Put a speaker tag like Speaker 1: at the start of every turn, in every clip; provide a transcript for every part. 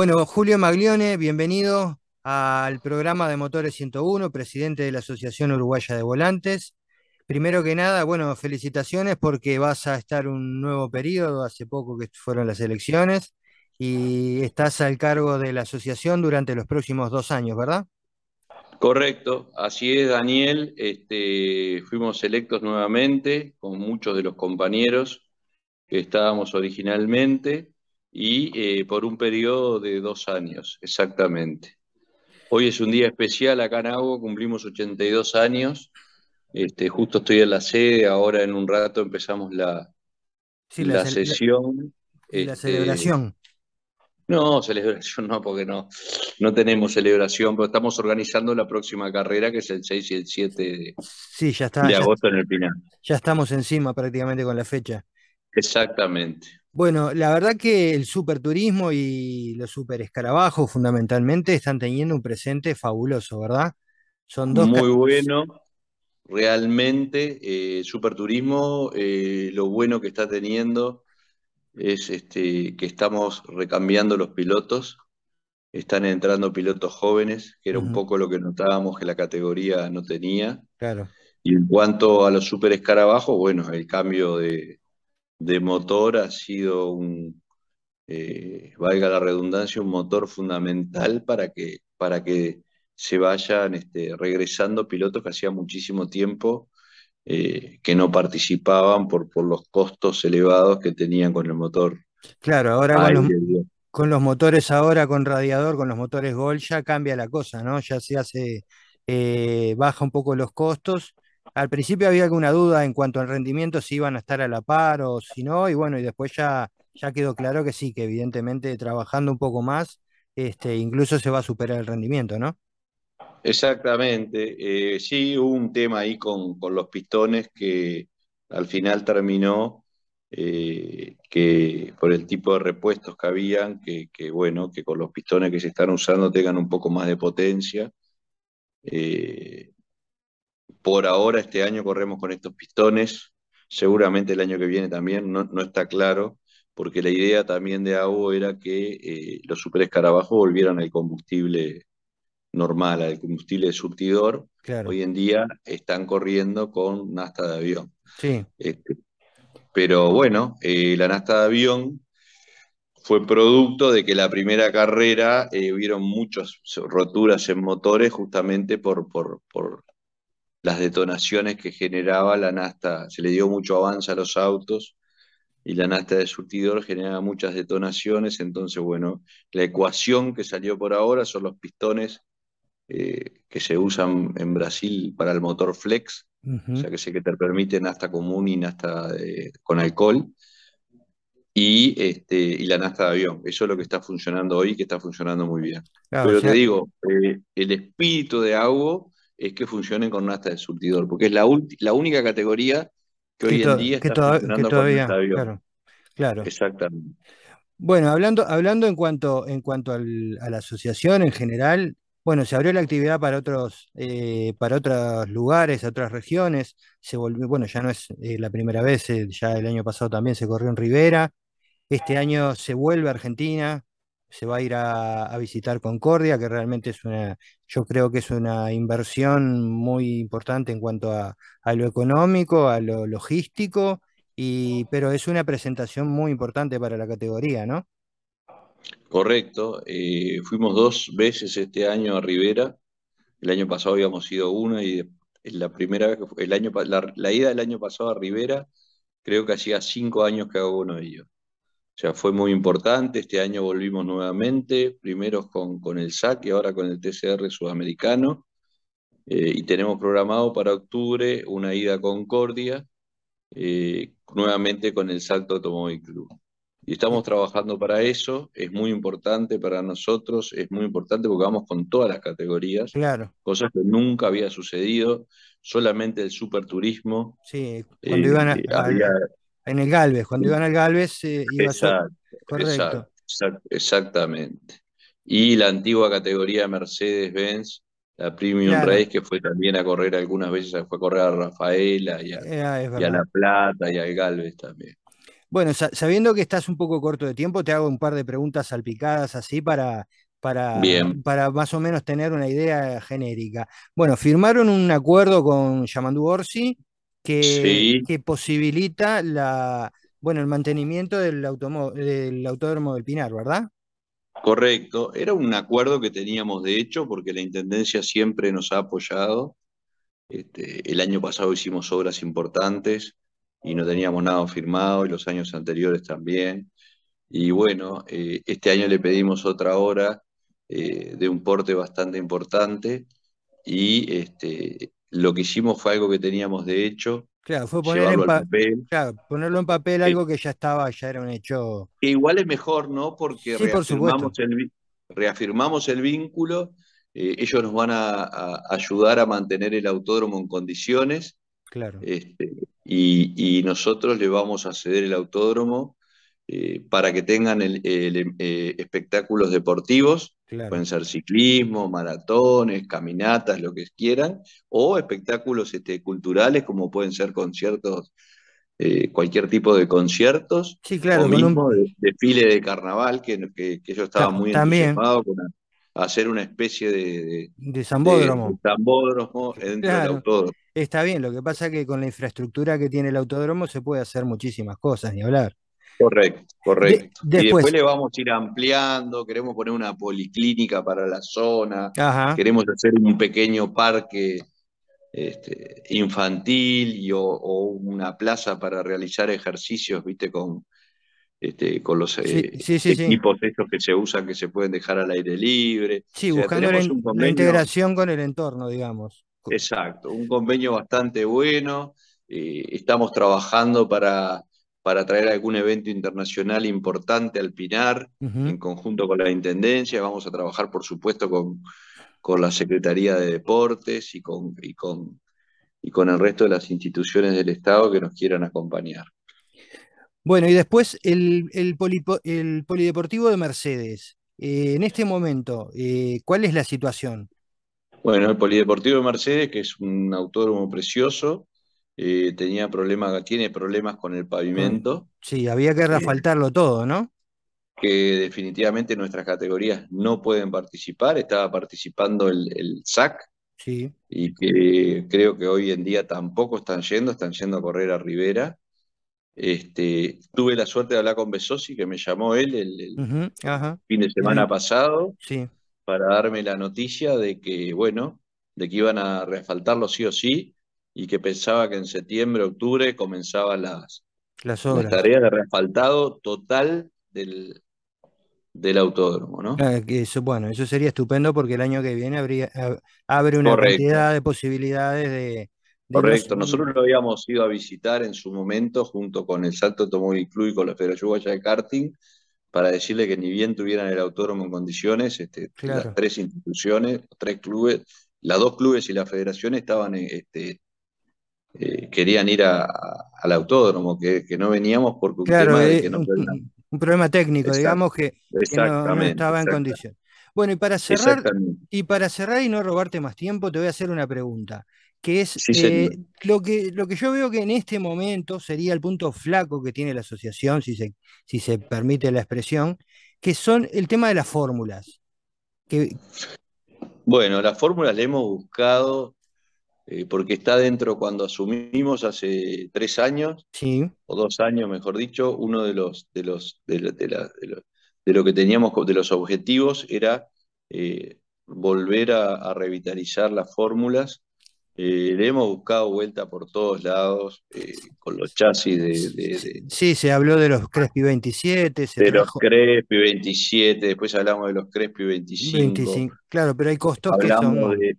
Speaker 1: Bueno, Julio Maglione, bienvenido al programa de Motores 101, presidente de la Asociación Uruguaya de Volantes. Primero que nada, bueno, felicitaciones porque vas a estar un nuevo periodo, hace poco que fueron las elecciones, y estás al cargo de la asociación durante los próximos dos años, ¿verdad?
Speaker 2: Correcto, así es, Daniel. Este, fuimos electos nuevamente con muchos de los compañeros que estábamos originalmente y eh, por un periodo de dos años, exactamente. Hoy es un día especial acá en Agua, cumplimos 82 años. Este, justo estoy en la sede, ahora en un rato empezamos la, la, sesión.
Speaker 1: La, este, celebración.
Speaker 2: No, celebración no, porque no, no tenemos celebración, pero estamos organizando la próxima carrera, que es el 6 y el 7 de,
Speaker 1: sí, ya está,
Speaker 2: de agosto en el Pinar.
Speaker 1: Ya estamos encima prácticamente con la fecha.
Speaker 2: Exactamente.
Speaker 1: Bueno, la verdad que el superturismo y los super escarabajos fundamentalmente están teniendo un presente fabuloso, ¿verdad?
Speaker 2: Son dos Muy bueno, realmente, eh, superturismo, eh, lo bueno que está teniendo es este, que estamos recambiando los pilotos, están entrando pilotos jóvenes, que era un poco lo que notábamos que la categoría no tenía.
Speaker 1: Claro.
Speaker 2: Y en cuanto a los super escarabajos, bueno, el cambio de, motor ha sido un, eh, valga la redundancia, un motor fundamental para que, para que se vayan este, regresando pilotos que hacía muchísimo tiempo eh, que no participaban por, por los costos elevados que tenían con el motor.
Speaker 1: Claro, ahora con los, motores ahora con radiador, con los motores Gol, ya cambia la cosa, ¿no? Ya se hace, eh, baja un poco los costos. Al principio había alguna duda en cuanto al rendimiento, si iban a estar a la par o si no, y bueno, y después ya, ya quedó claro que sí, que evidentemente trabajando un poco más, este, incluso se va a superar el rendimiento, ¿no?
Speaker 2: Exactamente. Eh, sí, hubo un tema ahí con, los pistones que al final terminó eh, que por el tipo de repuestos que habían, que, bueno, que con los pistones que se están usando tengan un poco más de potencia. Eh, por ahora, este año corremos con estos pistones, seguramente el año que viene también, no, no está claro, porque la idea también de AUO era que los super escarabajos volvieran al combustible normal, al combustible de surtidor, hoy en día están corriendo con nasta de avión.
Speaker 1: Sí.
Speaker 2: Este, pero bueno, eh, la nasta de avión fue producto de que la primera carrera eh, hubieron muchas roturas en motores justamente por, por, por, las detonaciones que generaba la nasta. Se le dio mucho avance a los autos y la nasta de surtidor generaba muchas detonaciones. Entonces, bueno, la ecuación que salió por ahora son los pistones eh, que se usan en Brasil para el motor flex, o sea que sé que te permiten hasta común y nasta con alcohol, y, este, y la nasta de avión. Eso es lo que está funcionando hoy, que está funcionando muy bien. Pero te digo, eh, el espíritu de agua es que funcionen con nasta de surtidor, porque es la, la única categoría que hoy en día está funcionando con nasta de avión.
Speaker 1: Claro, claro.
Speaker 2: Exactamente.
Speaker 1: Bueno, hablando, hablando en cuanto, en cuanto a la asociación en general, bueno, se abrió la actividad para otros, eh, para otros lugares, otras regiones. Se volvió, bueno, ya no es eh, la primera vez, eh, ya el año pasado también se corrió en Rivera. Este año se vuelve a Argentina, se va a ir a, visitar Concordia, que realmente es una, yo creo que es una inversión muy importante en cuanto a, a lo económico, a lo logístico, y, pero es una presentación muy importante para la categoría, ¿no?
Speaker 2: Correcto, eh, fuimos dos veces este año a Rivera, el año pasado habíamos ido una y la primera vez que el año, la, ida del año pasado a Rivera, creo que hacía cinco años que hago uno de ellos. O sea, fue muy importante, este año volvimos nuevamente, primero con, con el SAC y ahora con el TCR sudamericano, eh, y tenemos programado para octubre una ida a Concordia, eh, nuevamente con el Salto Automóvil Club. Y estamos trabajando para eso, es muy importante para nosotros, es muy importante porque vamos con todas las categorías,
Speaker 1: claro.
Speaker 2: cosas que nunca había sucedido, solamente el superturismo.
Speaker 1: Sí, cuando iban a, eh, en el Galvez, cuando iban al Galvez eh, iba
Speaker 2: exacto, correcto. exactamente. Y la antigua categoría Mercedes-Benz, la Premium Race, que fue también a correr algunas veces, fue a correr a Rafaela y a, eh, y a La Plata y al Galvez también.
Speaker 1: Bueno, sa- sabiendo que estás un poco corto de tiempo, te hago un par de preguntas salpicadas así para, para,
Speaker 2: Bien,
Speaker 1: para más o menos tener una idea genérica. Bueno, firmaron un acuerdo con Yamandu Orsi que,
Speaker 2: sí,
Speaker 1: que posibilita la, bueno, el mantenimiento del, del Autódromo del Pinar, ¿verdad?
Speaker 2: correcto. Era un acuerdo que teníamos de hecho porque la Intendencia siempre nos ha apoyado. Este, el año pasado hicimos obras importantes y no teníamos nada firmado y los años anteriores también. Y bueno, eh, este año le pedimos otra obra eh, de un porte bastante importante y este, lo que hicimos fue algo que teníamos de hecho,
Speaker 1: Claro, fue poner en pa-
Speaker 2: papel.
Speaker 1: claro, ponerlo en papel algo que ya estaba, ya era un hecho.
Speaker 2: que igual es mejor, ¿no? Porque
Speaker 1: Sí, por
Speaker 2: reafirmamos el, vi- reafirmamos el vínculo, eh, ellos nos van a, a ayudar a mantener el autódromo en condiciones
Speaker 1: claro,
Speaker 2: este, y, y nosotros le vamos a ceder el autódromo eh, para que tengan el- el, eh, espectáculos deportivos,
Speaker 1: claro.
Speaker 2: pueden ser ciclismo, maratones, caminatas, lo que quieran, o espectáculos este, culturales como pueden ser conciertos, eh, cualquier tipo de conciertos,
Speaker 1: Sí,
Speaker 2: o
Speaker 1: claro, con un
Speaker 2: mismo de- desfile de carnaval, que, que, que yo estaba
Speaker 1: ta-
Speaker 2: muy
Speaker 1: también
Speaker 2: entusiasmado con a- hacer una especie de,
Speaker 1: de
Speaker 2: de, de, de
Speaker 1: Zambódromo.
Speaker 2: del autódromo.
Speaker 1: está bien. Lo que pasa es que con la infraestructura que tiene el autódromo se puede hacer muchísimas cosas, ni hablar.
Speaker 2: Correcto,
Speaker 1: De-
Speaker 2: correcto. Y después le vamos a ir ampliando, queremos poner una policlínica para la zona,
Speaker 1: ajá,
Speaker 2: queremos hacer un pequeño parque este, infantil y, o, o una plaza para realizar ejercicios, viste, con, este, con los
Speaker 1: sí,
Speaker 2: eh,
Speaker 1: sí, sí,
Speaker 2: equipos estos que se usan que se pueden dejar al aire libre.
Speaker 1: Sí,
Speaker 2: O sea,
Speaker 1: buscando la, integración con el entorno, digamos.
Speaker 2: Exacto, un convenio bastante bueno. eh, estamos trabajando para, para traer algún evento internacional importante al Pinar en conjunto con la Intendencia. Vamos a trabajar, por supuesto, con, con la Secretaría de Deportes y con, y con, y con el resto de las instituciones del Estado que nos quieran acompañar.
Speaker 1: Bueno, y después el, el, polipo- el polideportivo de Mercedes. Eh, en este momento, eh, ¿cuál es la situación?
Speaker 2: Bueno, el Polideportivo de Mercedes, que es un autódromo precioso, eh, tenía problemas, tiene problemas con el pavimento.
Speaker 1: sí, había que reasfaltarlo todo, ¿no?
Speaker 2: que definitivamente nuestras categorías no pueden participar. Estaba participando el, el SAC
Speaker 1: Sí.
Speaker 2: y que creo que hoy en día tampoco están yendo, están yendo a correr a Rivera. Este, tuve la suerte de hablar con Besosi, que me llamó él el, el
Speaker 1: Ujú, ajá.
Speaker 2: fin de semana pasado
Speaker 1: sí,
Speaker 2: para darme la noticia de que, bueno, de que iban a reasfaltarlo sí o sí y que pensaba que en septiembre, octubre comenzaban las,
Speaker 1: las
Speaker 2: las
Speaker 1: obras.
Speaker 2: tareas de reasfaltado total del, del autódromo, ¿no?
Speaker 1: Ah, que eso, bueno, eso sería estupendo porque el año que viene habría, ab- abre una
Speaker 2: Correcto,
Speaker 1: cantidad de posibilidades de,
Speaker 2: correcto. Nosotros lo habíamos ido a visitar en su momento junto con el Salto Automóvil Club y con la Federación Uruguaya de Karting para decirle que ni bien tuvieran el autódromo en condiciones, este, las tres instituciones, los tres clubes, las dos clubes y la federación estaban, este, eh, querían ir a- a- al autódromo, que, que no veníamos porque un
Speaker 1: Claro,
Speaker 2: tema de que no
Speaker 1: un,
Speaker 2: podían.
Speaker 1: un- problema técnico, digamos que, que no, estaba en condición. Bueno, y para cerrar, y para cerrar y no robarte más tiempo, te voy a hacer una pregunta, que es
Speaker 2: Sí,
Speaker 1: eh, lo que, lo que yo veo que en este momento sería el punto flaco que tiene la asociación, si se, si se permite la expresión, que son el tema de las fórmulas. Que,
Speaker 2: Bueno, la fórmula la hemos buscado eh, porque está dentro cuando asumimos hace tres años,
Speaker 1: sí,
Speaker 2: o dos años, mejor dicho, uno de los, de los, de, la- de la- de lo, de lo que teníamos, de los objetivos era eh, volver a, a revitalizar las fórmulas. Eh, le hemos buscado vuelta por todos lados, con los chasis de,
Speaker 1: sí, se habló de los Crespi 27, se
Speaker 2: de los Crespi 27, después hablamos de los Crespi 25,
Speaker 1: 25, claro, pero hay costos que
Speaker 2: hablamos
Speaker 1: son,
Speaker 2: de,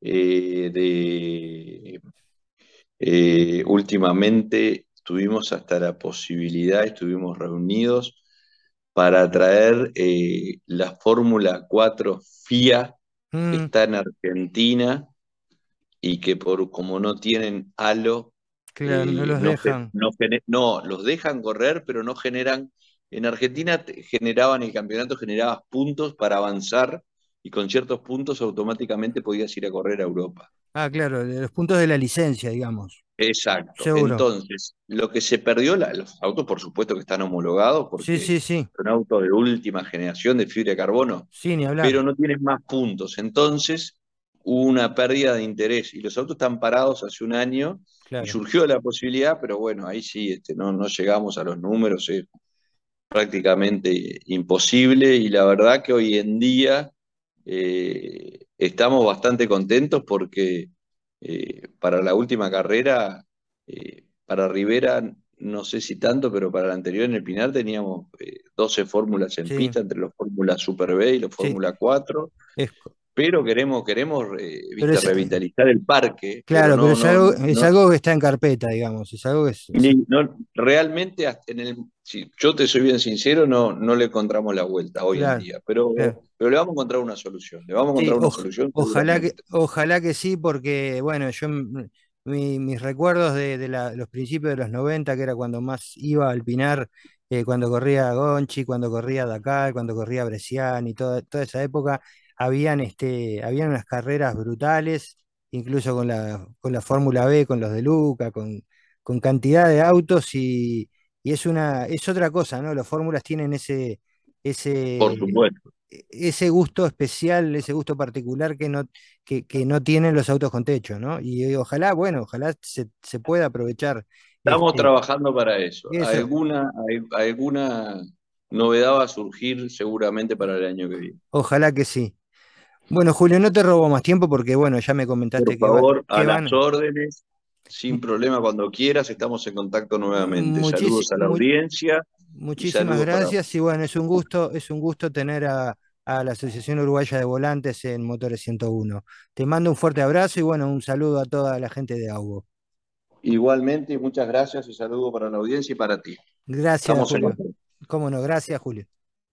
Speaker 2: eh, de Eh, últimamente tuvimos hasta la posibilidad, estuvimos reunidos para traer eh, la Fórmula 4 FIA que
Speaker 1: mm,
Speaker 2: está en Argentina y que por como no tienen halo,
Speaker 1: claro, no los
Speaker 2: no,
Speaker 1: dejan.
Speaker 2: no, los dejan correr, pero no generan. En Argentina generaban el campeonato, generabas puntos para avanzar y con ciertos puntos automáticamente podías ir a correr a Europa.
Speaker 1: Ah, claro, de los puntos de la licencia, digamos.
Speaker 2: Exacto.
Speaker 1: seguro.
Speaker 2: Entonces, lo que se perdió, la- los autos por supuesto que están homologados
Speaker 1: Sí,
Speaker 2: porque
Speaker 1: sí, sí,
Speaker 2: son autos de última generación de fibra de carbono,
Speaker 1: sí, ni
Speaker 2: pero
Speaker 1: hablar,
Speaker 2: no tienen más puntos. Entonces, hubo una pérdida de interés y los autos están parados hace un año y
Speaker 1: claro.
Speaker 2: surgió la posibilidad, pero bueno, ahí sí, este, no, no llegamos a los números, es prácticamente imposible y la verdad que hoy en día eh, estamos bastante contentos porque eh, para la última carrera, eh, para Rivera, no sé si tanto, pero para la anterior en el Pinar teníamos eh, 12 fórmulas en
Speaker 1: Sí,
Speaker 2: pista entre los Fórmula Super B y los
Speaker 1: sí.
Speaker 2: Fórmula 4,
Speaker 1: Es,
Speaker 2: pero queremos, queremos
Speaker 1: pero
Speaker 2: viste,
Speaker 1: es,
Speaker 2: revitalizar el parque,
Speaker 1: claro, pero
Speaker 2: no,
Speaker 1: es
Speaker 2: no,
Speaker 1: algo, es
Speaker 2: no,
Speaker 1: algo que está en carpeta, digamos, es algo que
Speaker 2: realmente en el, si yo te soy bien sincero, no, no le encontramos la vuelta hoy en día, pero,
Speaker 1: claro.
Speaker 2: Pero le vamos a encontrar una solución, le vamos a
Speaker 1: Sí,
Speaker 2: encontrar una solución
Speaker 1: ojalá que,
Speaker 2: seguramente.
Speaker 1: ojalá que sí, porque bueno, yo mi- mis recuerdos de, de la- los principios de los 90 que era cuando más iba al Pinar, eh, cuando corría Gonchi, cuando corría Dakar, cuando corría Bresciani, toda, toda esa época, habían, este, habían unas carreras brutales, incluso con la, con la Fórmula B, con los de Luca, con, con cantidad de autos y, y es una, es otra cosa, ¿no? Las fórmulas tienen ese,
Speaker 2: Por
Speaker 1: ese
Speaker 2: supuesto.
Speaker 1: Ese gusto especial, ese gusto particular que no, que, que no tienen los autos con techo, ¿no? Y, eh, ojalá, bueno, ojalá se, se pueda aprovechar
Speaker 2: Estamos
Speaker 1: este,
Speaker 2: trabajando para eso.
Speaker 1: eso,
Speaker 2: Alguna, al- alguna novedad va a surgir seguramente para el año que viene.
Speaker 1: ojalá que sí. Bueno, Julio, no te robo más tiempo porque, bueno, ya me comentaste
Speaker 2: Por
Speaker 1: que,
Speaker 2: favor, a
Speaker 1: que
Speaker 2: las
Speaker 1: van.
Speaker 2: órdenes, sin problema cuando quieras, estamos en contacto nuevamente. Saludos a la audiencia
Speaker 1: muchísimas
Speaker 2: para
Speaker 1: gracias y bueno, es un gusto, es un gusto tener a, a la Asociación Uruguaya de Volantes en Motores 101. Te mando un fuerte abrazo y bueno, un saludo a toda la gente de AUBO.
Speaker 2: igualmente. Muchas gracias y saludos para la audiencia y para ti.
Speaker 1: Gracias,
Speaker 2: Estamos
Speaker 1: Julio. Cómo no, gracias, Julio.